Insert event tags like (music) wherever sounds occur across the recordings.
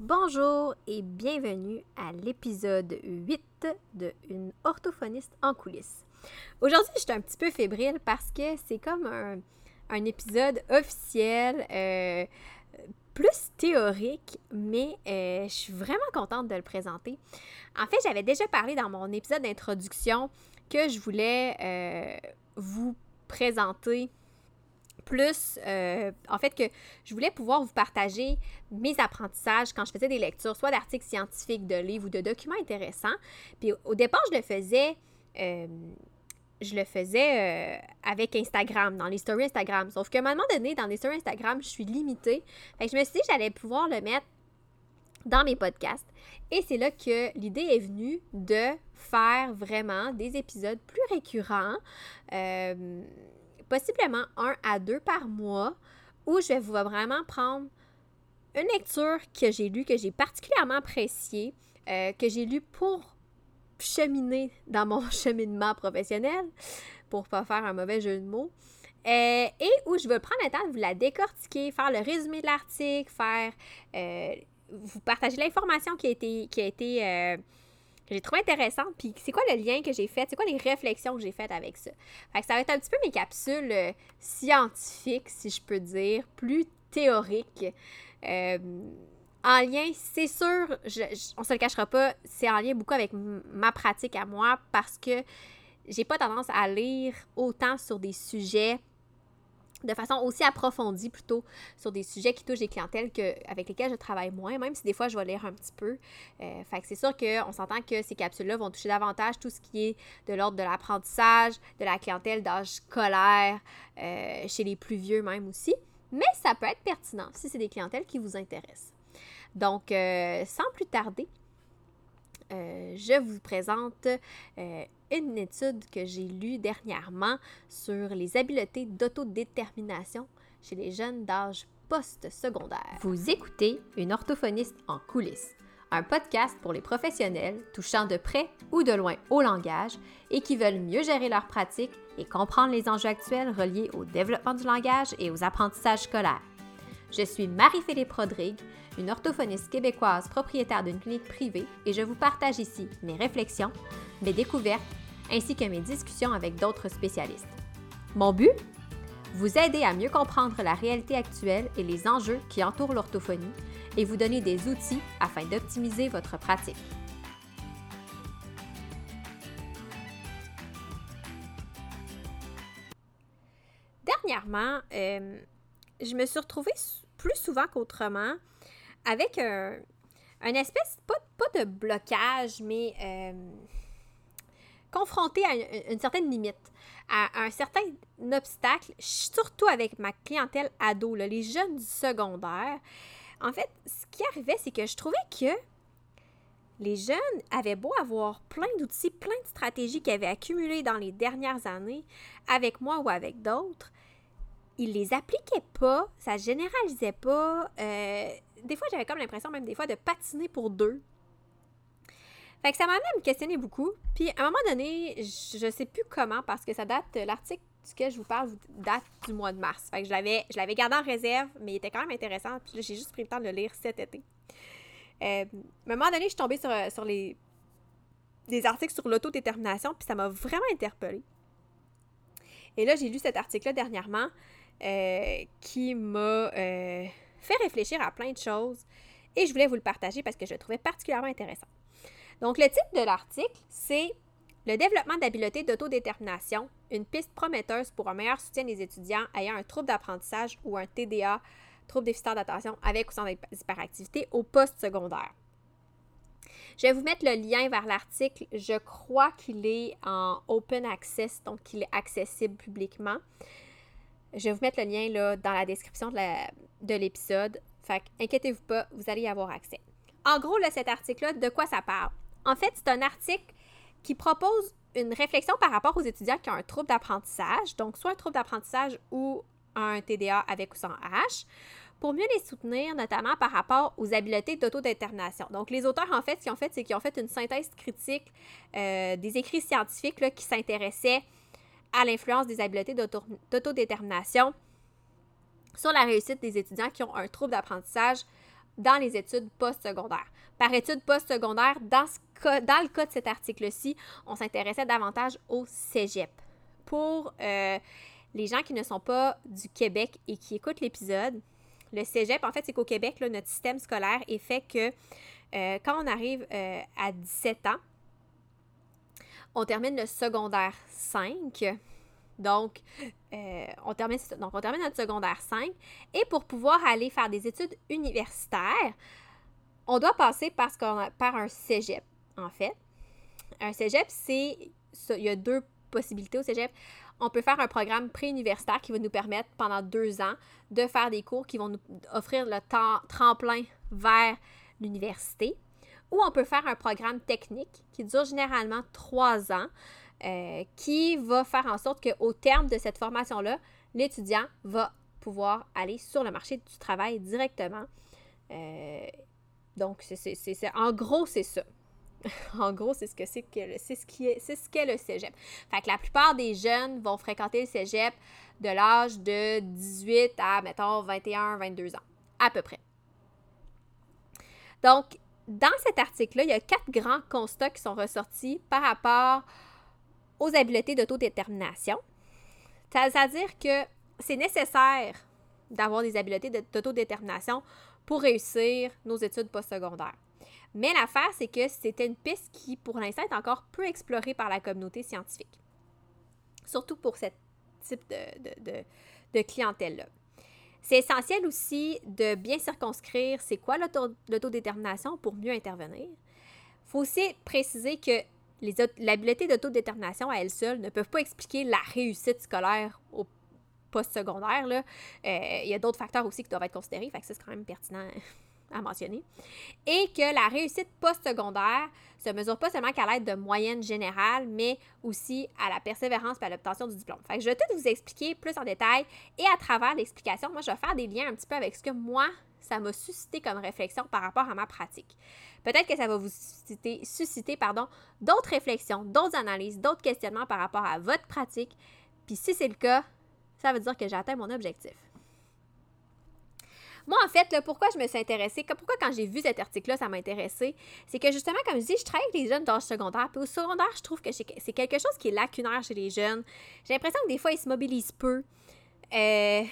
Bonjour et bienvenue à l'épisode 8 de Une orthophoniste en coulisses. Aujourd'hui, je suis un petit peu fébrile parce que c'est comme un, épisode officiel, euh, plus théorique, mais euh, je suis vraiment contente de le présenter. En fait, j'avais déjà parlé dans mon épisode d'introduction que je voulais euh, vous présenter plus, euh, en fait, que je voulais pouvoir vous partager mes apprentissages quand je faisais des lectures, soit d'articles scientifiques, de livres ou de documents intéressants. Puis au départ, je le faisais, euh, je le faisais euh, avec Instagram, dans les stories Instagram. Sauf qu'à un moment donné, dans les stories Instagram, je suis limitée. Fait que je me suis dit que j'allais pouvoir le mettre dans mes podcasts. Et c'est là que l'idée est venue de faire vraiment des épisodes plus récurrents possiblement un à deux par mois, où je vais vraiment prendre une lecture que j'ai lue, que j'ai particulièrement appréciée, euh, que j'ai lue pour cheminer dans mon (laughs) cheminement professionnel, pour pas faire un mauvais jeu de mots. Euh, et où je vais prendre le temps de vous la décortiquer, faire le résumé de l'article, faire euh, vous partager l'information qui a été, qui a été j'ai trouvé intéressante. Puis c'est quoi le lien que j'ai fait? C'est quoi les réflexions que j'ai faites avec ça? Fait que ça va être un petit peu mes capsules euh, scientifiques, si je peux dire, plus théoriques. Euh, en lien, c'est sûr, je, on se le cachera pas, c'est en lien beaucoup avec ma pratique à moi parce que j'ai pas tendance à lire autant sur des sujets de façon aussi approfondie plutôt sur des sujets qui touchent des clientèles que, avec lesquelles je travaille moins, même si des fois je vais lire un petit peu. Euh, fait que c'est sûr qu'on s'entend que ces capsules-là vont toucher davantage tout ce qui est de l'ordre de l'apprentissage, de la clientèle d'âge scolaire, euh, chez les plus vieux même aussi. Mais ça peut être pertinent si c'est des clientèles qui vous intéressent. Donc, euh, sans plus tarder, je vous présente une étude que j'ai lue dernièrement sur les habiletés d'autodétermination chez les jeunes d'âge post-secondaire. Vous écoutez une orthophoniste en coulisses, un podcast pour les professionnels touchant de près ou de loin au langage et qui veulent mieux gérer leur pratique et comprendre les enjeux actuels reliés au développement du langage et aux apprentissages scolaires. Je suis Marie-Philippe Rodrigue, une orthophoniste québécoise propriétaire d'une clinique privée et je vous partage ici mes réflexions, mes découvertes ainsi que mes discussions avec d'autres spécialistes. Mon but? Vous aider à mieux comprendre la réalité actuelle et les enjeux qui entourent l'orthophonie et vous donner des outils afin d'optimiser votre pratique. Dernièrement, euh, je me suis retrouvée plus souvent qu'autrement avec un, espèce, pas, de blocage, mais euh, confrontée à une, certaine limite, à, un certain obstacle, surtout avec ma clientèle ado, les jeunes du secondaire. En fait, ce qui arrivait, c'est que je trouvais que les jeunes avaient beau avoir plein d'outils, plein de stratégies qu'ils avaient accumulées dans les dernières années, avec moi ou avec d'autres, ils les appliquaient pas, ça généralisait pas. Euh, des fois, j'avais comme l'impression, même des fois, de patiner pour deux. Fait que ça m'a même questionné beaucoup. Puis à un moment donné, je sais plus comment, parce que ça date, l'article duquel je vous parle date du mois de mars. Fait que je l'avais, je l'avais gardé en réserve, mais il était quand même intéressant. Puis j'ai juste pris le temps de le lire cet été. Euh, à un moment donné, je suis tombée sur, sur les, des articles sur l'autodétermination, puis ça m'a vraiment interpellée. Et là, j'ai lu cet article-là dernièrement euh, qui m'a euh, fait réfléchir à plein de choses. Et je voulais vous le partager parce que je le trouvais particulièrement intéressant. Donc, le titre de l'article, c'est Le développement d'habiletés d'autodétermination, une piste prometteuse pour un meilleur soutien des étudiants ayant un trouble d'apprentissage ou un TDA, trouble déficitaire d'attention avec ou sans hyperactivité au post-secondaire. Je vais vous mettre le lien vers l'article. Je crois qu'il est en open access, donc qu'il est accessible publiquement. Je vais vous mettre le lien dans la description de l'épisode. Fait inquiétez-vous pas, vous allez y avoir accès. En gros, cet article-là, de quoi ça parle? En fait, c'est un article qui propose une réflexion par rapport aux étudiants qui ont un trouble d'apprentissage, donc soit un trouble d'apprentissage ou un TDA avec ou sans H, pour mieux les soutenir, notamment par rapport aux habiletés d'autodétermination. Donc, les auteurs, en fait, ce qu'ils ont fait, c'est qu'ils ont fait une synthèse critique euh, des écrits scientifiques qui s'intéressaient à l'influence des habiletés d'autodétermination sur la réussite des étudiants qui ont un trouble d'apprentissage dans les études postsecondaires. Par études postsecondaires, dans, le cas de cet article-ci, on s'intéressait davantage au cégep. Pour euh, les gens qui ne sont pas du Québec et qui écoutent l'épisode, le cégep, en fait, c'est qu'au Québec, notre système scolaire est fait que euh, quand on arrive euh, à 17 ans, on termine le secondaire 5. Donc, on termine, donc, on termine notre secondaire 5. Et pour pouvoir aller faire des études universitaires, on doit passer par, par un cégep, en fait. Un cégep, c'est. Il y a deux possibilités au cégep. On peut faire un programme préuniversitaire qui va nous permettre pendant deux ans de faire des cours qui vont nous offrir le temps tremplin vers l'université. Ou on peut faire un programme technique qui dure généralement trois ans, euh, qui va faire en sorte qu'au terme de cette formation-là, l'étudiant va pouvoir aller sur le marché du travail directement. Euh, donc, c'est, en gros, c'est ça. (laughs) en gros, c'est ce que c'est que c'est ce qui est c'est ce qu'est le cégep. Fait que la plupart des jeunes vont fréquenter le cégep de l'âge de 18 à mettons 21, 22 ans à peu près. Donc, dans cet article-là, il y a quatre grands constats qui sont ressortis par rapport aux habiletés d'autodétermination. C'est-à-dire que c'est nécessaire d'avoir des habiletés d'autodétermination pour réussir nos études postsecondaires. Mais l'affaire, c'est que c'était une piste qui, pour l'instant, est encore peu explorée par la communauté scientifique. Surtout pour ce type de, de, clientèle-là. C'est essentiel aussi de bien circonscrire c'est quoi l'autodétermination pour mieux intervenir. Il faut aussi préciser que l'habileté d'autodétermination à elle seule ne peuvent pas expliquer la réussite scolaire au postsecondaire. Euh, il y a d'autres facteurs aussi qui doivent être considérés, fait que ça, c'est quand même pertinent (laughs) à mentionner. Et que la réussite postsecondaire se mesure pas seulement qu'à l'aide de moyennes générales, mais aussi à la persévérance et à l'obtention du diplôme. Fait que je vais tout vous expliquer plus en détail et à travers l'explication, moi, je vais faire des liens un petit peu avec ce que moi, ça m'a suscité comme réflexion par rapport à ma pratique. Peut-être que ça va vous susciter, susciter pardon, d'autres réflexions, d'autres analyses, d'autres questionnements par rapport à votre pratique. Puis si c'est le cas, ça veut dire que j'ai atteint mon objectif. Moi, en fait, pourquoi je me suis intéressée, pourquoi quand j'ai vu cet article-là, ça m'a intéressée, c'est que justement, comme je dis, je travaille avec les jeunes d'âge secondaire. Puis au secondaire, je trouve que c'est quelque chose qui est lacunaire chez les jeunes. J'ai l'impression que des fois, ils se mobilisent peu. Euh,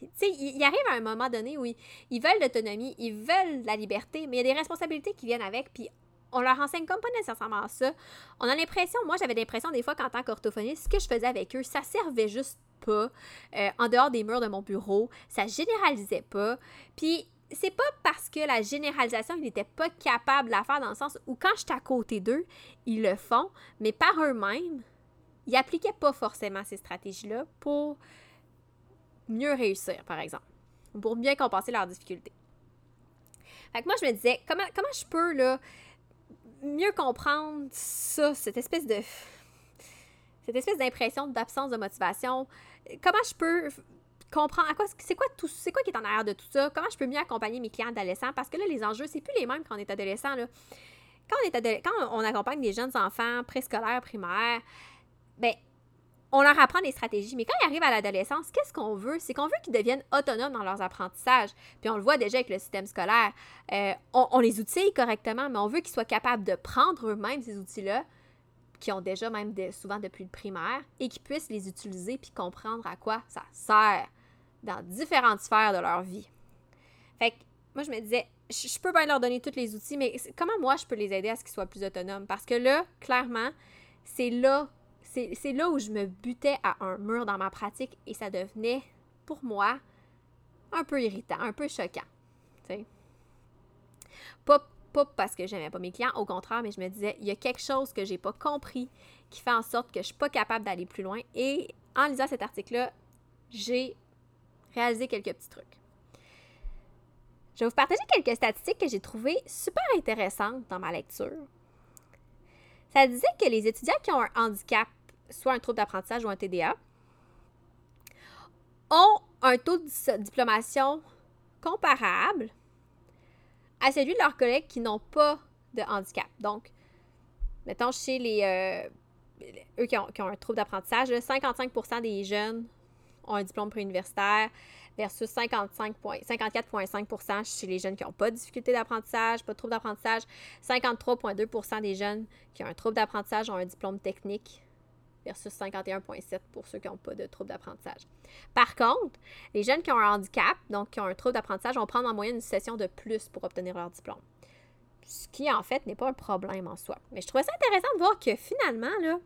tu sais, il arrive à un moment donné où ils, veulent l'autonomie, ils veulent la liberté, mais il y a des responsabilités qui viennent avec, puis on leur enseigne comme pas nécessairement ça. On a l'impression, moi j'avais l'impression des fois qu'en tant qu'orthophoniste, ce que je faisais avec eux, ça servait juste pas euh, en dehors des murs de mon bureau, ça généralisait pas. Puis c'est pas parce que la généralisation, ils n'étaient pas capables de la faire dans le sens où quand j'étais à côté d'eux, ils le font, mais par eux-mêmes, ils appliquaient pas forcément ces stratégies-là pour mieux réussir, par exemple, pour bien compenser leurs difficultés. Fait que moi, je me disais, comment, comment je peux, là, mieux comprendre ça, cette espèce de cette espèce d'impression d'absence de motivation. Comment je peux comprendre à quoi c'est quoi tout c'est quoi qui est en arrière de tout ça? Comment je peux mieux accompagner mes clients adolescents? Parce que là les enjeux c'est plus les mêmes quand on est adolescent là. quand on est quand on accompagne des jeunes enfants préscolaires primaires ben on leur apprend des stratégies, mais quand ils arrivent à l'adolescence, qu'est-ce qu'on veut? C'est qu'on veut qu'ils deviennent autonomes dans leurs apprentissages. Puis on le voit déjà avec le système scolaire. Euh, on, les outille correctement, mais on veut qu'ils soient capables de prendre eux-mêmes ces outils-là, qui ont déjà même souvent depuis le primaire, et qu'ils puissent les utiliser puis comprendre à quoi ça sert dans différentes sphères de leur vie. Fait que moi, je me disais, je, peux bien leur donner tous les outils, mais comment moi, je peux les aider à ce qu'ils soient plus autonomes? Parce que là, clairement, c'est là c'est là où je me butais à un mur dans ma pratique et ça devenait, pour moi, un peu irritant, un peu choquant. Pas, pas parce que j'aimais pas mes clients, au contraire, mais je me disais, il y a quelque chose que j'ai pas compris qui fait en sorte que je suis pas capable d'aller plus loin. Et en lisant cet article-là, j'ai réalisé quelques petits trucs. Je vais vous partager quelques statistiques que j'ai trouvées super intéressantes dans ma lecture. Ça disait que les étudiants qui ont un handicap soit un trouble d'apprentissage ou un TDA, ont un taux de diplomation comparable à celui de leurs collègues qui n'ont pas de handicap. Donc, mettons chez les euh, eux qui ont, un trouble d'apprentissage, 55% des jeunes ont un diplôme préuniversitaire, versus 54,5% chez les jeunes qui n'ont pas de difficulté d'apprentissage, pas de trouble d'apprentissage. 53,2% des jeunes qui ont un trouble d'apprentissage ont un diplôme technique versus 51,7 pour ceux qui n'ont pas de trouble d'apprentissage. Par contre, les jeunes qui ont un handicap, donc qui ont un trouble d'apprentissage, vont prendre en moyenne une session de plus pour obtenir leur diplôme. Ce qui, en fait, n'est pas un problème en soi. Mais je trouvais ça intéressant de voir que finalement, là,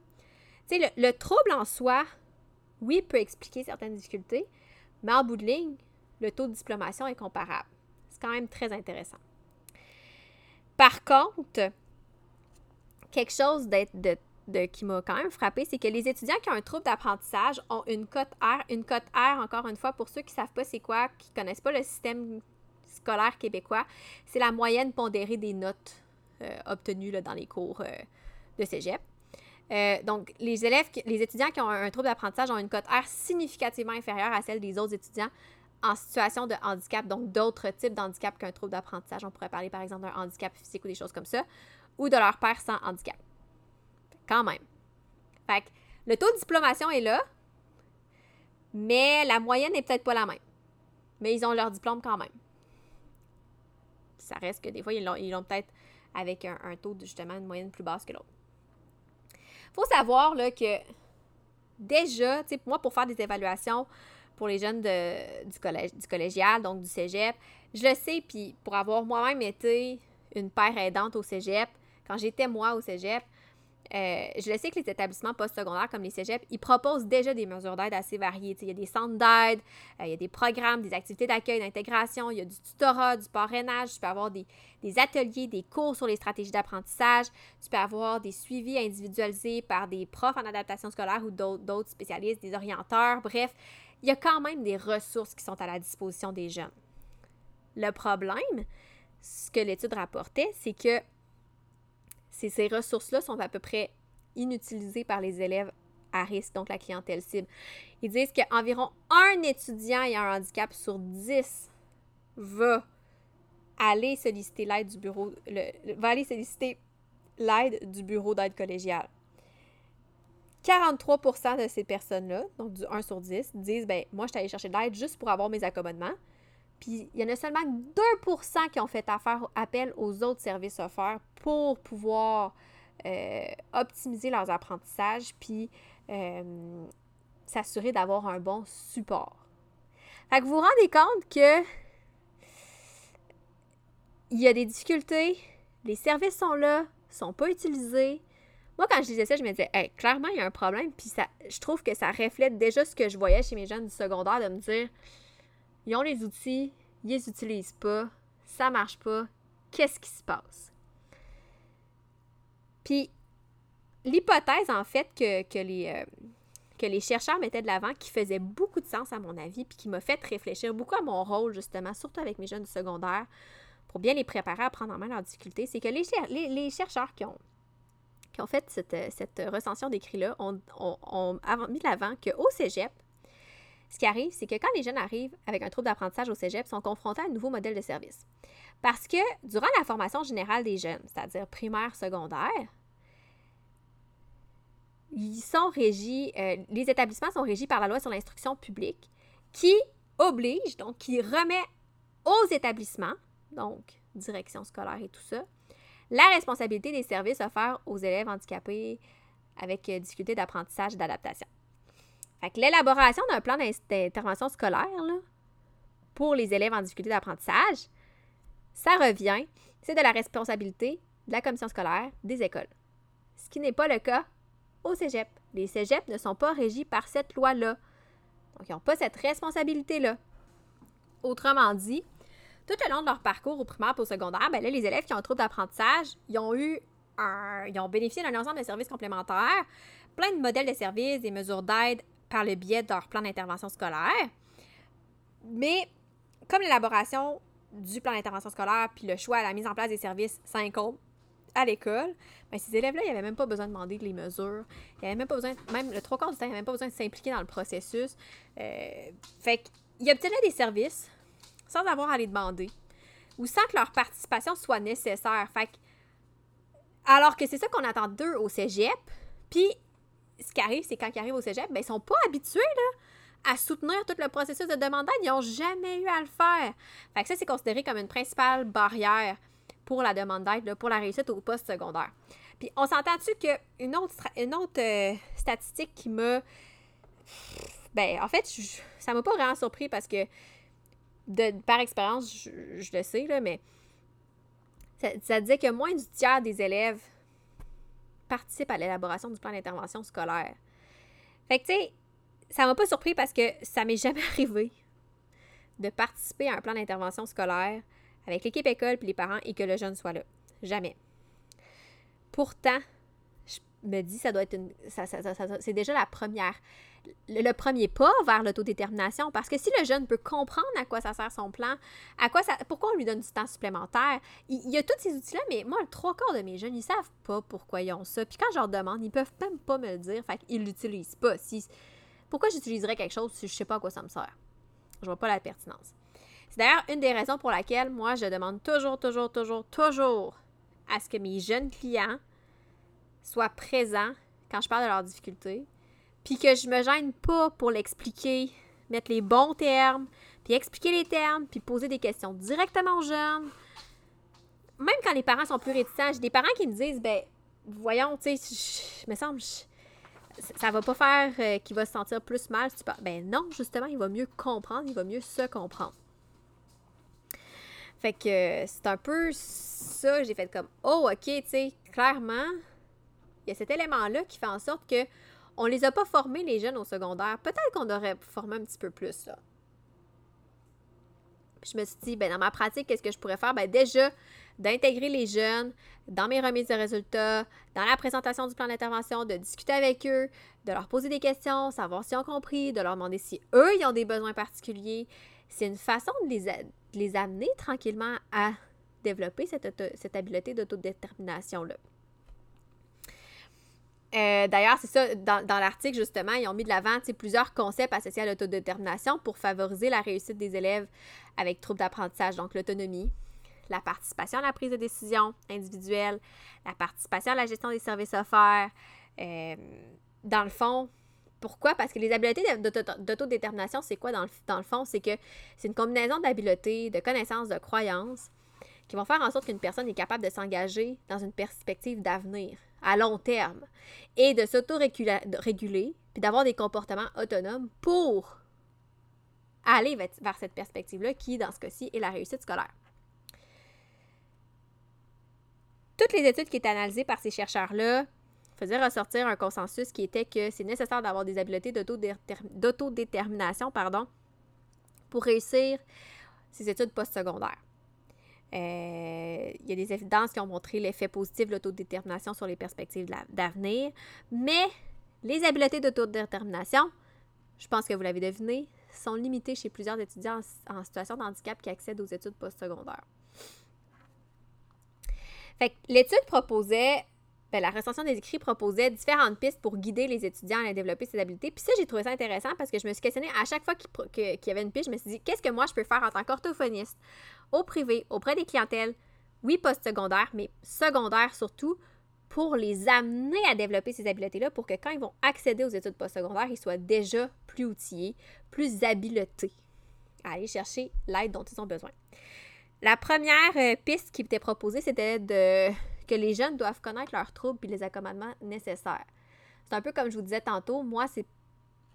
sais, le, trouble en soi, oui, peut expliquer certaines difficultés, mais en bout de ligne, le taux de diplomation est comparable. C'est quand même très intéressant. Par contre, quelque chose de, qui m'a quand même frappé, c'est que les étudiants qui ont un trouble d'apprentissage ont une cote R. Une cote R, encore une fois, pour ceux qui ne savent pas c'est quoi, qui ne connaissent pas le système scolaire québécois, c'est la moyenne pondérée des notes euh, obtenues dans les cours euh, de cégep. Euh, donc, les élèves, les étudiants qui ont un, trouble d'apprentissage ont une cote R significativement inférieure à celle des autres étudiants en situation de handicap, donc d'autres types d'handicap qu'un trouble d'apprentissage. On pourrait parler par exemple d'un handicap physique ou des choses comme ça, ou de leur père sans handicap. Quand même. Fait que le taux de diplomation est là, mais la moyenne n'est peut-être pas la même. Mais ils ont leur diplôme quand même. Ça reste que des fois, ils l'ont peut-être avec un, taux de justement une moyenne plus basse que l'autre faut savoir là, que déjà, tu sais, moi, pour faire des évaluations pour les jeunes du, collège, du collégial, donc du cégep, je le sais, puis pour avoir moi-même été une père aidante au cégep, quand j'étais moi au cégep, euh, je le sais que les établissements postsecondaires comme les cégeps, ils proposent déjà des mesures d'aide assez variées. il y a des centres d'aide, euh, il y a des programmes, des activités d'accueil, d'intégration, il y a du tutorat, du parrainage, tu peux avoir des, ateliers, des cours sur les stratégies d'apprentissage, tu peux avoir des suivis individualisés par des profs en adaptation scolaire ou d'autres spécialistes, des orienteurs, bref, il y a quand même des ressources qui sont à la disposition des jeunes. Le problème, ce que l'étude rapportait, c'est que ces ressources-là sont à peu près inutilisées par les élèves à risque, donc la clientèle cible. Ils disent qu'environ un étudiant ayant un handicap sur 10 va aller solliciter l'aide du bureau, va aller solliciter l'aide du bureau d'aide collégiale. 43% de ces personnes-là, donc du 1 sur 10, disent ben moi je suis allée chercher de l'aide juste pour avoir mes accommodements. Puis il y en a seulement 2% qui ont fait appel aux autres services offerts pour pouvoir euh, optimiser leurs apprentissages puis euh, s'assurer d'avoir un bon support. Fait que vous vous rendez compte que il y a des difficultés, les services sont là, sont pas utilisés. Moi, quand je disais ça, je me disais, clairement, il y a un problème. Puis ça, je trouve que ça reflète déjà ce que je voyais chez mes jeunes du secondaire de me dire, ils ont les outils, ils les utilisent pas, ça marche pas, qu'est-ce qui se passe? Puis, l'hypothèse, en fait, que, les, euh, que les chercheurs mettaient de l'avant, qui faisait beaucoup de sens à mon avis, puis qui m'a fait réfléchir beaucoup à mon rôle, justement, surtout avec mes jeunes du secondaire, pour bien les préparer à prendre en main leurs difficultés, c'est que les, chercheurs qui ont, qui ont fait cette, recension d'écrit-là ont, ont, mis de l'avant qu'au cégep, ce qui arrive, c'est que quand les jeunes arrivent avec un trouble d'apprentissage au cégep, ils sont confrontés à un nouveau modèle de service. Parce que durant la formation générale des jeunes, c'est-à-dire primaire, secondaire, euh, les établissements sont régis par la loi sur l'instruction publique qui oblige, donc qui remet aux établissements, donc direction scolaire et tout ça, la responsabilité des services offerts aux élèves handicapés avec euh, difficulté d'apprentissage et d'adaptation. Fait que l'élaboration d'un plan d'intervention scolaire pour les élèves en difficulté d'apprentissage, ça revient, c'est de la responsabilité de la commission scolaire des écoles. Ce qui n'est pas le cas au cégep. Les cégeps ne sont pas régis par cette loi-là. Donc, ils n'ont pas cette responsabilité-là. Autrement dit, tout au long de leur parcours au primaire et au secondaire, ben là, les élèves qui ont un trouble d'apprentissage, ils ont eu ils ont bénéficié d'un ensemble de services complémentaires, plein de modèles de services, des mesures d'aide par le biais de leur plan d'intervention scolaire. Mais comme l'élaboration du plan d'intervention scolaire puis le choix à la mise en place des services s'incombe à l'école, ben ces élèves-là, ils n'avaient même pas besoin de demander les mesures. Ils n'avaient même pas besoin, même le trois quarts du temps, ils n'avaient même pas besoin de s'impliquer dans le processus. Euh, fait qu'ils obtenaient des services sans avoir à les demander ou sans que leur participation soit nécessaire. Fait alors que c'est ça qu'on attend d'eux au cégep, puis ce qui arrive, c'est quand ils arrivent au cégep, ben, ils sont pas habitués à soutenir tout le processus de demande. Ils n'ont jamais eu à le faire. Fait que ça, c'est considéré comme une principale barrière pour la demande d'aide, pour la réussite au poste secondaire. Puis on s'entend-tu qu'une autre, une autre euh, statistique qui m'a. Ben, en fait, ça m'a pas vraiment surpris parce que de, par expérience, je, le sais, mais ça, ça disait que moins du tiers des élèves participent à l'élaboration du plan d'intervention scolaire. Fait que, tu sais, ça m'a pas surpris parce que ça m'est jamais (laughs) arrivé de participer à un plan d'intervention scolaire avec l'équipe école puis les parents et que le jeune soit là. Jamais. Pourtant, je me dis, ça doit être une. c'est déjà la première. Le, premier pas vers l'autodétermination. Parce que si le jeune peut comprendre à quoi ça sert son plan, à quoi ça. Pourquoi on lui donne du temps supplémentaire, il, y a tous ces outils-là, mais moi, le trois quarts de mes jeunes, ils savent pas pourquoi ils ont ça. Puis quand je leur demande, ils peuvent même pas me le dire. Fait qu'ils l'utilisent pas. Si, pourquoi j'utiliserais quelque chose si je sais pas à quoi ça me sert? Je vois pas la pertinence. C'est d'ailleurs une des raisons pour laquelle moi, je demande toujours, toujours, toujours, toujours à ce que mes jeunes clients soient présents quand je parle de leurs difficultés, puis que je me gêne pas pour l'expliquer, mettre les bons termes, puis expliquer les termes, puis poser des questions directement aux jeunes. Même quand les parents sont plus réticents, j'ai des parents qui me disent, ben, voyons, tu sais, me semble, ça va pas faire euh, qu'il va se sentir plus mal si tu. Ben non, justement, il va mieux comprendre, il va mieux se comprendre. Fait que c'est un peu ça, j'ai fait comme oh OK, tu sais, clairement, il y a cet élément-là qui fait en sorte que on les a pas formés les jeunes au secondaire. Peut-être qu'on aurait formé un petit peu plus là. Je me suis dit ben dans ma pratique, qu'est-ce que je pourrais faire? Ben déjà d'intégrer les jeunes dans mes remises de résultats, dans la présentation du plan d'intervention, de discuter avec eux, de leur poser des questions, savoir s'ils ont compris, de leur demander si eux, ils ont des besoins particuliers. C'est une façon de les, les amener tranquillement à développer cette, cette habileté d'autodétermination-là. Euh, d'ailleurs, c'est ça, dans, l'article, justement, ils ont mis de l'avant plusieurs concepts associés à l'autodétermination pour favoriser la réussite des élèves avec troubles d'apprentissage, donc l'autonomie, la participation à la prise de décision individuelle, la participation à la gestion des services offerts. Euh, dans le fond, pourquoi? Parce que les habiletés d'autodétermination, c'est quoi dans le, dans le fond? C'est que c'est une combinaison d'habiletés, de connaissances, de croyances qui vont faire en sorte qu'une personne est capable de s'engager dans une perspective d'avenir à long terme et de s'auto-réguler puis d'avoir des comportements autonomes pour aller vers cette perspective-là qui, dans ce cas-ci, est la réussite scolaire. Toutes les études qui étaient analysées par ces chercheurs-là faisaient ressortir un consensus qui était que c'est nécessaire d'avoir des habiletés d'autodétermination pardon, pour réussir ces études postsecondaires. Euh, il y a des évidences qui ont montré l'effet positif de l'autodétermination sur les perspectives d'avenir, mais les habiletés d'autodétermination, je pense que vous l'avez deviné, sont limitées chez plusieurs étudiants en, situation de handicap qui accèdent aux études postsecondaires. L'étude proposait, ben, la recension des écrits proposait différentes pistes pour guider les étudiants à développer ces habiletés. Puis ça, j'ai trouvé ça intéressant parce que je me suis questionnée à chaque fois qu'il y avait une piste, je me suis dit, qu'est-ce que moi je peux faire en tant qu'orthophoniste? Au privé, auprès des clientèles, oui, post-secondaire, mais secondaire surtout, pour les amener à développer ces habiletés-là pour que quand ils vont accéder aux études postsecondaires, ils soient déjà plus outillés, plus habilités à aller chercher l'aide dont ils ont besoin. La première euh, piste qui était proposée, c'était de que les jeunes doivent connaître leurs troubles et les accommodements nécessaires. C'est un peu comme je vous disais tantôt, moi, c'est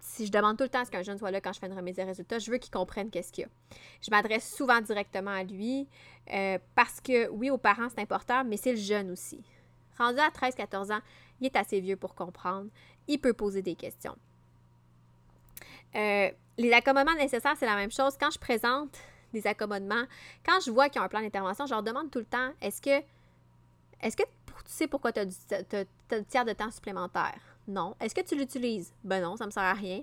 si je demande tout le temps à ce qu'un jeune soit là quand je fais une remise de résultats, je veux qu'il comprenne qu'est-ce qu'il y a. Je m'adresse souvent directement à lui euh, parce que, oui, aux parents, c'est important, mais c'est le jeune aussi. Rendu à 13-14 ans, il est assez vieux pour comprendre. Il peut poser des questions. Euh, les accommodements nécessaires, c'est la même chose. Quand je présente des accommodements, quand je vois qu'il y a un plan d'intervention, je leur demande tout le temps est-ce que, est-ce que tu sais pourquoi tu as, du tiers de temps supplémentaire? Non. Est-ce que tu l'utilises? Ben non, ça me sert à rien.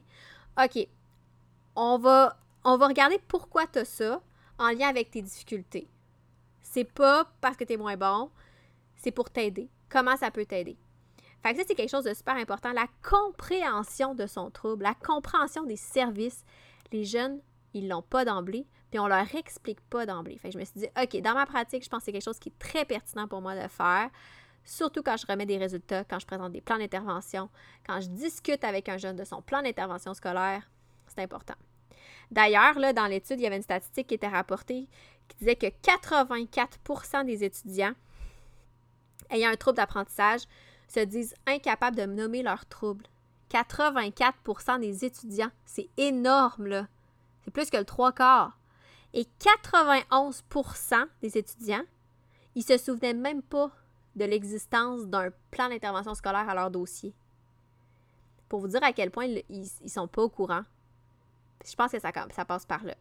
OK. On va, on va regarder pourquoi tu as ça en lien avec tes difficultés. C'est pas parce que tu es moins bon, c'est pour t'aider. Comment ça peut t'aider? Fait ça, c'est quelque chose de super important. La compréhension de son trouble, la compréhension des services. Les jeunes, ils l'ont pas d'emblée, puis on leur explique pas d'emblée. Je me suis dit, OK, dans ma pratique, je pense que c'est quelque chose qui est très pertinent pour moi de faire surtout quand je remets des résultats, quand je présente des plans d'intervention, quand je discute avec un jeune de son plan d'intervention scolaire. C'est important. D'ailleurs, dans l'étude, il y avait une statistique qui était rapportée qui disait que 84% des étudiants ayant un trouble d'apprentissage se disent incapables de nommer leur trouble. 84% des étudiants, c'est énorme, là. C'est plus que le trois quarts. Et 91% des étudiants, ils se souvenaient même pas de l'existence d'un plan d'intervention scolaire à leur dossier. Pour vous dire à quel point ils, ne sont pas au courant. Je pense que ça, ça passe par là.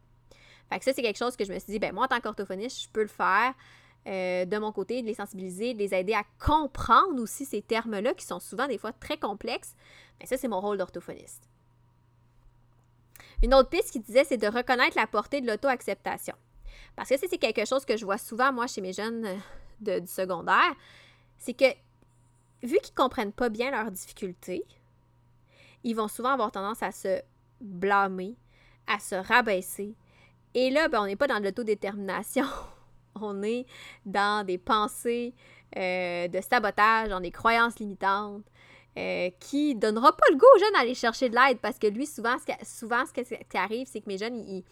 Fait que ça, c'est quelque chose que je me suis dit, ben moi, en tant qu'orthophoniste, je peux le faire euh, de mon côté, de les sensibiliser, de les aider à comprendre aussi ces termes-là qui sont souvent des fois très complexes. Mais ça, c'est mon rôle d'orthophoniste. Une autre piste qui disait, c'est de reconnaître la portée de l'auto-acceptation. Parce que c'est quelque chose que je vois souvent, moi, chez mes jeunes euh, de, du secondaire, c'est que vu qu'ils ne comprennent pas bien leurs difficultés, ils vont souvent avoir tendance à se blâmer, à se rabaisser. Et là, ben, on n'est pas dans l'autodétermination, (laughs) on est dans des pensées euh, de sabotage, dans des croyances limitantes, euh, qui ne donnera pas le goût aux jeunes d'aller chercher de l'aide parce que lui, souvent, ce, souvent, ce qui arrive, c'est que mes jeunes, ils,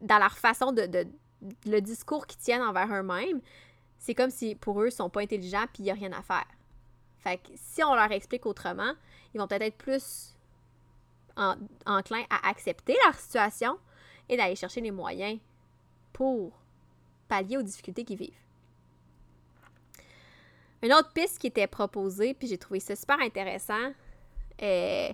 dans leur façon de, le discours qu'ils tiennent envers eux-mêmes, c'est comme si pour eux, ils sont pas intelligents puis il n'y a rien à faire. Fait que si on leur explique autrement, ils vont peut-être être plus enclins à accepter leur situation et d'aller chercher les moyens pour pallier aux difficultés qu'ils vivent. Une autre piste qui était proposée, puis j'ai trouvé ça super intéressant, euh,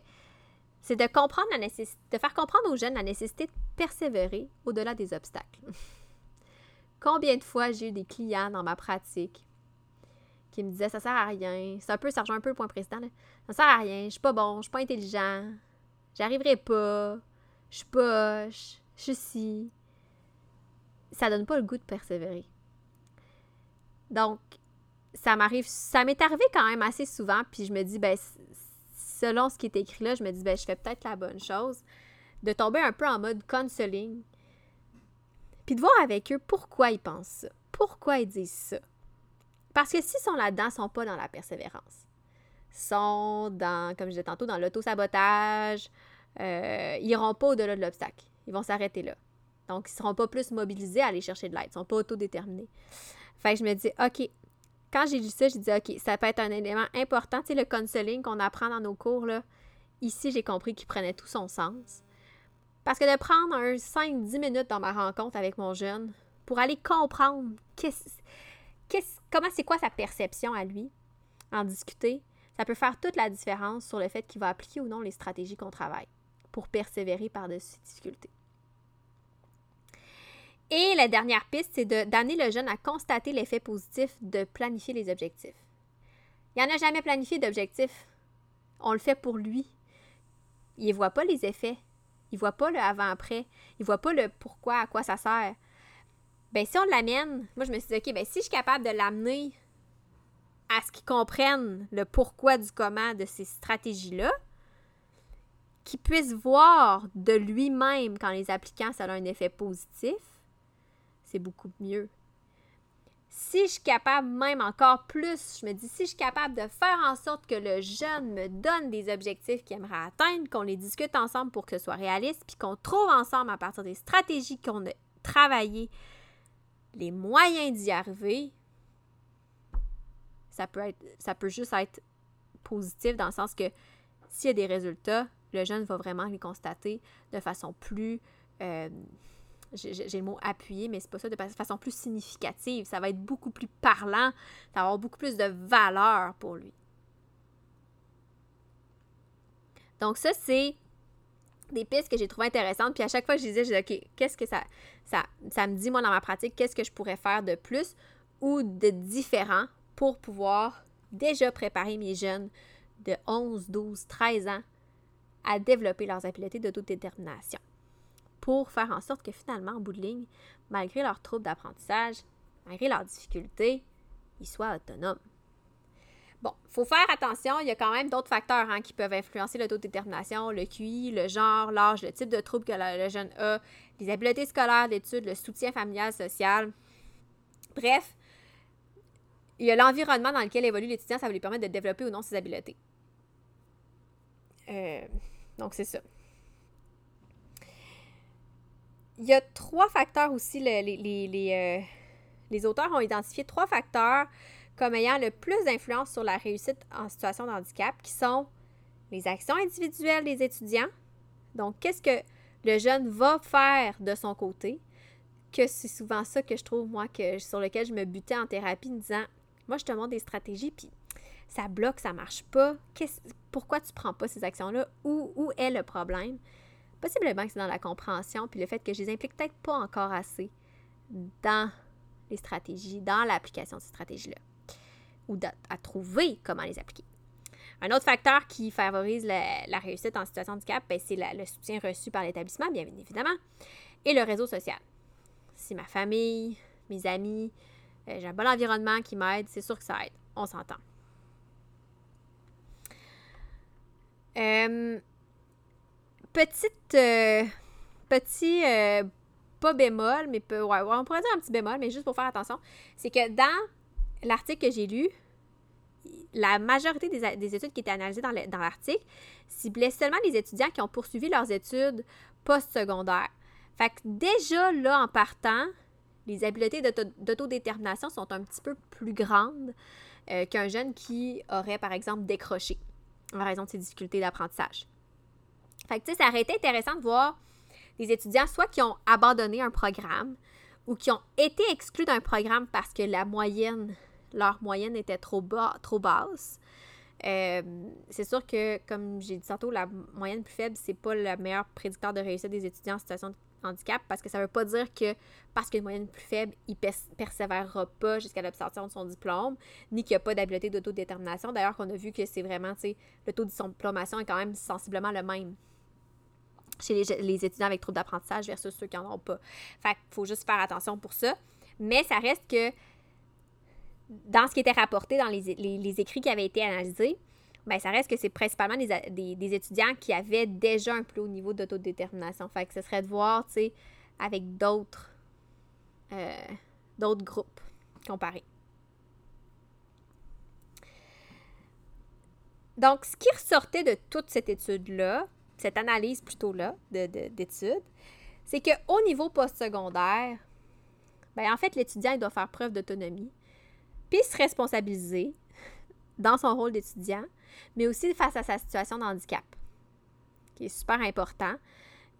c'est de comprendre la nécessité, de faire comprendre aux jeunes la nécessité de persévérer au-delà des obstacles. (laughs) Combien de fois j'ai eu des clients dans ma pratique qui me disaient ça sert à rien, c'est un peu, ça rejoint un peu le point précédent, là. ça sert à rien, je suis pas bon, je suis pas intelligent, j'arriverai pas, je suis poche, je suis ci. Ça donne pas le goût de persévérer. Donc, ça m'arrive, ça m'est arrivé quand même assez souvent, puis je me dis, ben, selon ce qui est écrit là, je me dis, ben, je fais peut-être la bonne chose, de tomber un peu en mode counseling, puis de voir avec eux pourquoi ils pensent ça, pourquoi ils disent ça. Parce que s'ils sont là-dedans, ils sont pas dans la persévérance. Ils sont dans, comme je disais tantôt, dans l'auto-sabotage. Euh, ils n'iront pas au-delà de l'obstacle. Ils vont s'arrêter là. Donc, ils ne seront pas plus mobilisés à aller chercher de l'aide. Ils ne sont pas autodéterminés. Fait que je me dis, OK, quand j'ai lu ça, j'ai dit, OK, ça peut être un élément important. Tu sais, le counseling qu'on apprend dans nos cours, là, ici, j'ai compris qu'il prenait tout son sens. Parce que de prendre un 5-10 minutes dans ma rencontre avec mon jeune pour aller comprendre comment c'est quoi sa perception à lui, en discuter, ça peut faire toute la différence sur le fait qu'il va appliquer ou non les stratégies qu'on travaille pour persévérer par-dessus difficultés. Et la dernière piste, c'est d'amener le jeune à constater l'effet positif de planifier les objectifs. Il n'y en a jamais planifié d'objectifs. On le fait pour lui. Il ne voit pas les effets. Il ne voit pas le avant-après. Il ne voit pas le pourquoi, à quoi ça sert. Ben, si on l'amène, moi, je me suis dit, OK, ben, si je suis capable de l'amener à ce qu'il comprenne le pourquoi du comment de ces stratégies-là, qu'il puisse voir de lui-même quand les appliquant, ça a un effet positif, c'est beaucoup mieux. Si je suis capable, même encore plus, je me dis, si je suis capable de faire en sorte que le jeune me donne des objectifs qu'il aimerait atteindre, qu'on les discute ensemble pour que ce soit réaliste, puis qu'on trouve ensemble à partir des stratégies qu'on a travaillées, les moyens d'y arriver, ça peut, être, ça peut juste être positif dans le sens que s'il y a des résultats, le jeune va vraiment les constater de façon plus... Euh, j'ai le mot appuyé, mais c'est pas ça, de façon plus significative. Ça va être beaucoup plus parlant, ça va avoir beaucoup plus de valeur pour lui. Donc ça, c'est des pistes que j'ai trouvées intéressantes. Puis à chaque fois je disais, je disais, OK, qu'est-ce que ça, ça, ça me dit, moi, dans ma pratique, qu'est-ce que je pourrais faire de plus ou de différent pour pouvoir déjà préparer mes jeunes de 11, 12, 13 ans à développer leurs habiletés d'autodétermination? Pour faire en sorte que finalement, en bout de ligne, malgré leurs troubles d'apprentissage, malgré leurs difficultés, ils soient autonomes. Bon, il faut faire attention, il y a quand même d'autres facteurs hein, qui peuvent influencer l'autodétermination, le QI, le genre, l'âge, le type de trouble que le, jeune a, les habiletés scolaires, l'étude, le soutien familial, social. Bref, il y a l'environnement dans lequel évolue l'étudiant, ça va lui permettre de développer ou non ses habiletés. Euh, donc, c'est ça. Il y a trois facteurs aussi, les, les, euh, les, auteurs ont identifié trois facteurs comme ayant le plus d'influence sur la réussite en situation de handicap, qui sont les actions individuelles des étudiants. Donc, qu'est-ce que le jeune va faire de son côté? Que c'est souvent ça que je trouve, moi, que, sur lequel je me butais en thérapie en disant Moi, je te montre des stratégies, puis ça bloque, ça marche pas. Pourquoi tu prends pas ces actions-là? Où, où est le problème? Possiblement que c'est dans la compréhension, puis le fait que je les implique peut-être pas encore assez dans les stratégies, dans l'application de ces stratégies-là, ou à trouver comment les appliquer. Un autre facteur qui favorise la, réussite en situation de handicap, ben, c'est le soutien reçu par l'établissement, bien évidemment, et le réseau social. Si ma famille, mes amis, euh, j'ai un bon environnement qui m'aide, c'est sûr que ça aide. On s'entend. Euh, petite. Euh, petit. Euh, pas bémol, mais peu, on pourrait dire un petit bémol, mais juste pour faire attention. C'est que dans l'article que j'ai lu, la majorité des, études qui étaient analysées dans l'article ciblaient seulement les étudiants qui ont poursuivi leurs études postsecondaires. Fait que déjà, là, en partant, les habiletés d'autodétermination sont un petit peu plus grandes qu'un jeune qui aurait, par exemple, décroché en raison de ses difficultés d'apprentissage. Fait que, tu sais, ça aurait été intéressant de voir des étudiants soit qui ont abandonné un programme ou qui ont été exclus d'un programme parce que la moyenne, leur moyenne était trop, bas, trop basse. Euh, c'est sûr que, comme j'ai dit tantôt, la moyenne plus faible, c'est pas le meilleur prédicteur de réussite des étudiants en situation de handicap parce que ça veut pas dire que parce qu'il y a une moyenne plus faible, il persévérera pas jusqu'à l'obtention de son diplôme, ni qu'il n'y a pas d'habileté d'autodétermination. D'ailleurs, qu'on a vu que c'est vraiment, le taux de diplomation est quand même sensiblement le même chez les, étudiants avec trop d'apprentissage versus ceux qui n'en ont pas. Fait qu'il faut juste faire attention pour ça. Mais ça reste que dans ce qui était rapporté dans les, écrits qui avaient été analysés, bien, ça reste que c'est principalement des, étudiants qui avaient déjà un plus haut niveau d'autodétermination. Fait que ce serait de voir, tu sais, avec d'autres euh, d'autres groupes comparés. Donc, ce qui ressortait de toute cette étude-là, cette analyse plutôt-là d'études, c'est qu'au niveau postsecondaire, ben, en fait, l'étudiant doit faire preuve d'autonomie, puis se responsabiliser dans son rôle d'étudiant, mais aussi face à sa situation de handicap, qui est super important.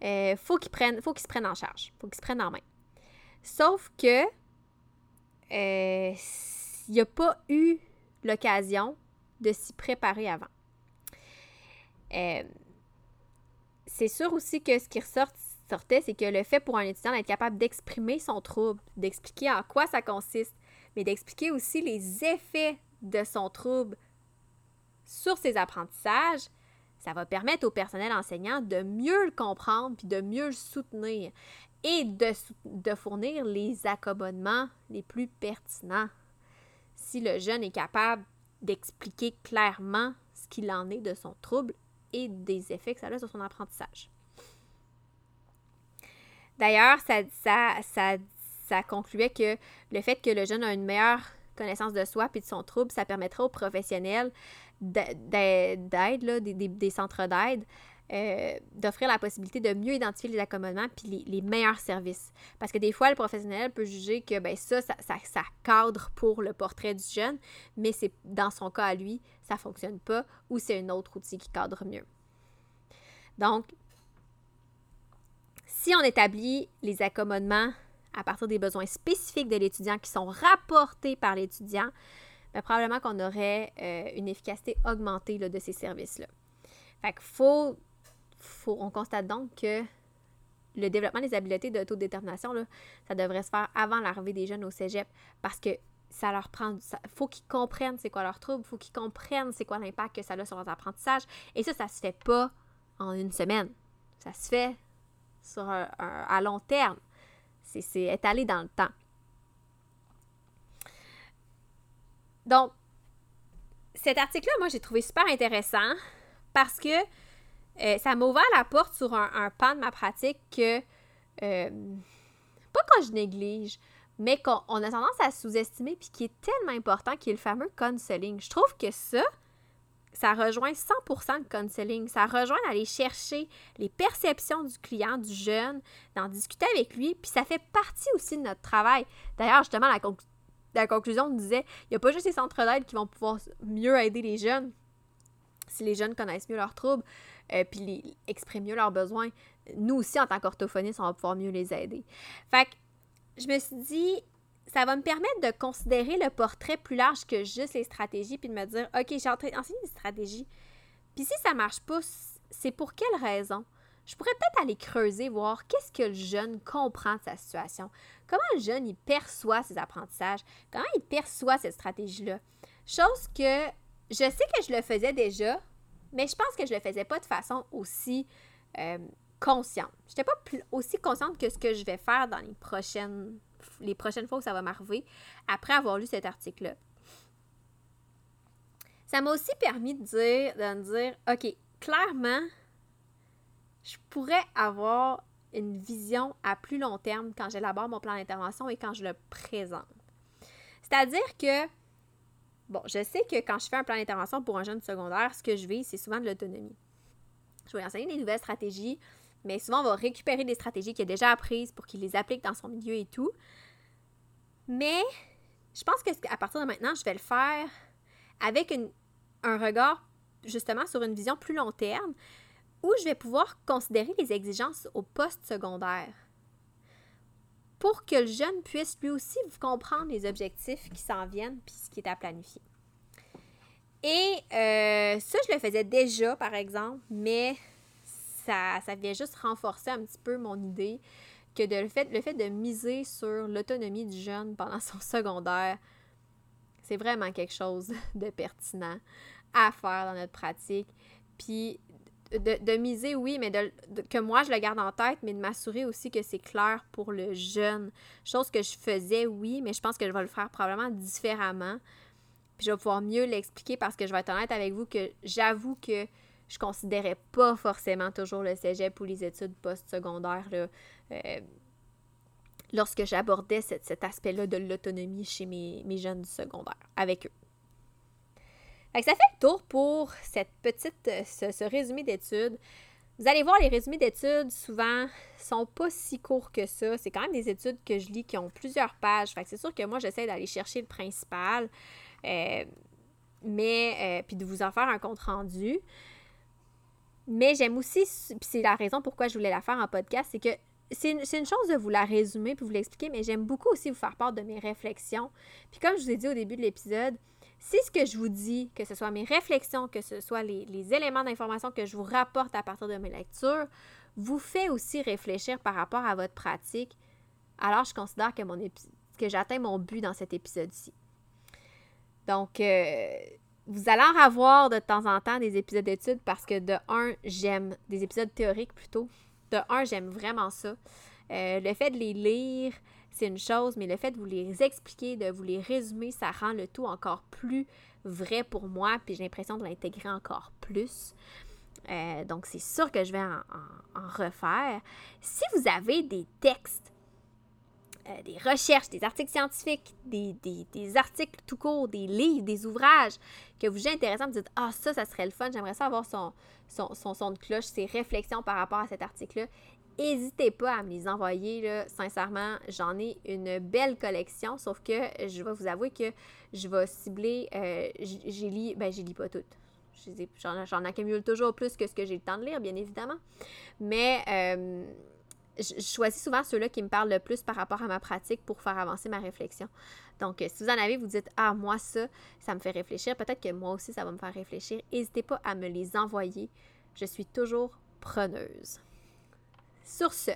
Euh, faut qu'il faut qu'il se prenne en charge, faut qu'il se prenne en main. Sauf que euh, il n'y a pas eu l'occasion de s'y préparer avant. Euh, c'est sûr aussi que ce qui ressortait, c'est que le fait pour un étudiant d'être capable d'exprimer son trouble, d'expliquer en quoi ça consiste, mais d'expliquer aussi les effets de son trouble sur ses apprentissages, ça va permettre au personnel enseignant de mieux le comprendre puis de mieux le soutenir et de, de fournir les accommodements les plus pertinents. Si le jeune est capable d'expliquer clairement ce qu'il en est de son trouble et des effets que ça a sur son apprentissage. D'ailleurs, ça, ça, ça, concluait que le fait que le jeune a une meilleure connaissance de soi et de son trouble, ça permettrait aux professionnels d'aide, des, centres d'aide, euh, d'offrir la possibilité de mieux identifier les accommodements puis les, meilleurs services. Parce que des fois, le professionnel peut juger que ben, ça, ça, ça, cadre pour le portrait du jeune, mais c'est dans son cas à lui, ça ne fonctionne pas ou c'est un autre outil qui cadre mieux. Donc, si on établit les accommodements à partir des besoins spécifiques de l'étudiant qui sont rapportés par l'étudiant, ben, probablement qu'on aurait euh, une efficacité augmentée de ces services-là. Fait qu'il faut, on constate donc que le développement des habiletés d'autodétermination, ça devrait se faire avant l'arrivée des jeunes au cégep parce que ça leur prend. Il faut qu'ils comprennent c'est quoi leur trouble, faut qu'ils comprennent c'est quoi l'impact que ça a sur leur apprentissage. Et ça, ça se fait pas en une semaine. Ça se fait à long terme. C'est étalé dans le temps. Donc, cet article-là, moi, j'ai trouvé super intéressant parce que euh, ça m'a ouvert la porte sur un, pan de ma pratique que, euh, pas quand je néglige, mais qu'on a tendance à sous-estimer puis qui est tellement important, qui est le fameux counseling. Je trouve que ça, ça rejoint 100% le counseling. Ça rejoint d'aller chercher les perceptions du client, du jeune, d'en discuter avec lui, puis ça fait partie aussi de notre travail. D'ailleurs, justement, la, conclusion disait, il n'y a pas juste les centres d'aide qui vont pouvoir mieux aider les jeunes, si les jeunes connaissent mieux leurs troubles, euh, puis les, expriment mieux leurs besoins, nous aussi, en tant qu'orthophonistes, on va pouvoir mieux les aider. Fait que je me suis dit, ça va me permettre de considérer le portrait plus large que juste les stratégies, puis de me dire, OK, j'ai enseigné des stratégies. Puis si ça marche pas, c'est pour quelle raison? Je pourrais peut-être aller creuser, voir qu'est-ce que le jeune comprend de sa situation. Comment le jeune, il perçoit ses apprentissages? Comment il perçoit cette stratégie-là? Chose que je sais que je le faisais déjà, mais je pense que je le faisais pas de façon aussi euh, consciente. Je n'étais pas aussi consciente que ce que je vais faire dans les prochaines, les prochaines fois où ça va m'arriver après avoir lu cet article-là. Ça m'a aussi permis de dire, de me dire, OK, clairement, je pourrais avoir une vision à plus long terme quand j'élabore mon plan d'intervention et quand je le présente. C'est-à-dire que Bon, je sais que quand je fais un plan d'intervention pour un jeune secondaire, ce que je vais, c'est souvent de l'autonomie. Je vais enseigner des nouvelles stratégies, mais souvent on va récupérer des stratégies qu'il a déjà apprises pour qu'il les applique dans son milieu et tout. Mais je pense qu'à partir de maintenant, je vais le faire avec un regard justement sur une vision plus long terme où je vais pouvoir considérer les exigences au poste secondaire pour que le jeune puisse lui aussi comprendre les objectifs qui s'en viennent puis ce qui est à planifier. Et euh, ça, je le faisais déjà, par exemple, mais ça, ça vient juste renforcer un petit peu mon idée que le, fait, le fait de miser sur l'autonomie du jeune pendant (laughs) son secondaire, c'est vraiment quelque chose de pertinent à faire dans notre pratique. Puis de, miser, oui, mais de, que moi, je le garde en tête, mais de m'assurer aussi que c'est clair pour le jeune. Chose que je faisais, oui, mais je pense que je vais le faire probablement différemment. Puis je vais pouvoir mieux l'expliquer parce que je vais être honnête avec vous que j'avoue que je considérais pas forcément toujours le cégep ou les études postsecondaires euh, lorsque j'abordais cet, aspect-là de l'autonomie chez mes, mes jeunes du secondaire avec eux ça fait le tour pour cette petite, euh, ce, résumé d'études. Vous allez voir, les résumés d'études, souvent, sont pas si courts que ça. C'est quand même des études que je lis qui ont plusieurs pages. Fait que c'est sûr que moi, j'essaie d'aller chercher le principal, euh, mais, euh, puis de vous en faire un compte-rendu. Mais j'aime aussi, puis c'est la raison pourquoi je voulais la faire en podcast, c'est que c'est une, une, chose de vous la résumer puis vous l'expliquer, mais j'aime beaucoup aussi vous faire part de mes réflexions. Puis comme je vous ai dit au début de l'épisode, si ce que je vous dis, que ce soit mes réflexions, que ce soit les, éléments d'information que je vous rapporte à partir de mes lectures, vous fait aussi réfléchir par rapport à votre pratique, alors je considère que, mon que j'atteins mon but dans cet épisode-ci. Donc, euh, vous allez en avoir de temps en temps des épisodes d'études parce que de un, j'aime des épisodes théoriques plutôt. De un, j'aime vraiment ça. Euh, le fait de les lire, c'est une chose, mais le fait de vous les expliquer, de vous les résumer, ça rend le tout encore plus vrai pour moi, puis j'ai l'impression de l'intégrer encore plus. Euh, donc, c'est sûr que je vais en, refaire. Si vous avez des textes, euh, des recherches, des articles scientifiques, des, articles tout court, des livres, des ouvrages que vous jugez intéressants, vous dites Ah, ça, ça serait le fun, j'aimerais ça avoir son, son, son son de cloche, ses réflexions par rapport à cet article-là. N'hésitez pas à me les envoyer. Sincèrement, j'en ai une belle collection, sauf que je vais vous avouer que je vais cibler. Euh, j'ai lu, ben j'ai lis pas toutes. J'en accumule toujours plus que ce que j'ai le temps de lire, bien évidemment. Mais euh, je choisis souvent ceux-là qui me parlent le plus par rapport à ma pratique pour faire avancer ma réflexion. Donc, si vous en avez, vous dites Ah, moi, ça, ça me fait réfléchir. Peut-être que moi aussi, ça va me faire réfléchir. N'hésitez pas à me les envoyer. Je suis toujours preneuse. Sur ce,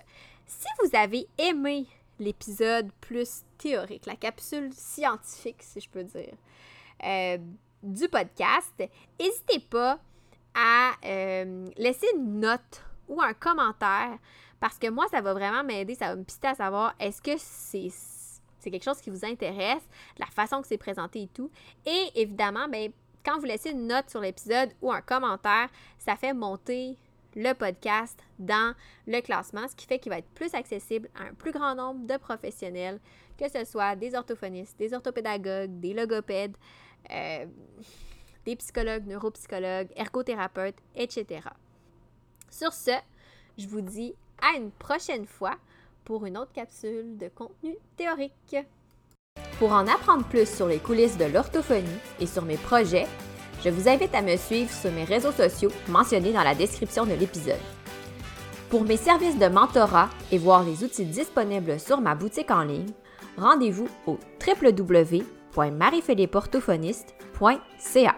si vous avez aimé l'épisode plus théorique, la capsule scientifique, si je peux dire, euh, du podcast, n'hésitez pas à euh, laisser une note ou un commentaire parce que moi, ça va vraiment m'aider, ça va me pister à savoir est-ce que c'est c'est quelque chose qui vous intéresse, la façon que c'est présenté et tout. Et évidemment, ben, quand vous laissez une note sur l'épisode ou un commentaire, ça fait monter le podcast dans le classement, ce qui fait qu'il va être plus accessible à un plus grand nombre de professionnels, que ce soit des orthophonistes, des orthopédagogues, des logopèdes, euh, des psychologues, neuropsychologues, ergothérapeutes, etc. Sur ce, je vous dis à une prochaine fois pour une autre capsule de contenu théorique. Pour en apprendre plus sur les coulisses de l'orthophonie et sur mes projets, je vous invite à me suivre sur mes réseaux sociaux mentionnés dans la description de l'épisode. Pour mes services de mentorat et voir les outils disponibles sur ma boutique en ligne, rendez-vous au www.mariephilippeorthophoniste.ca.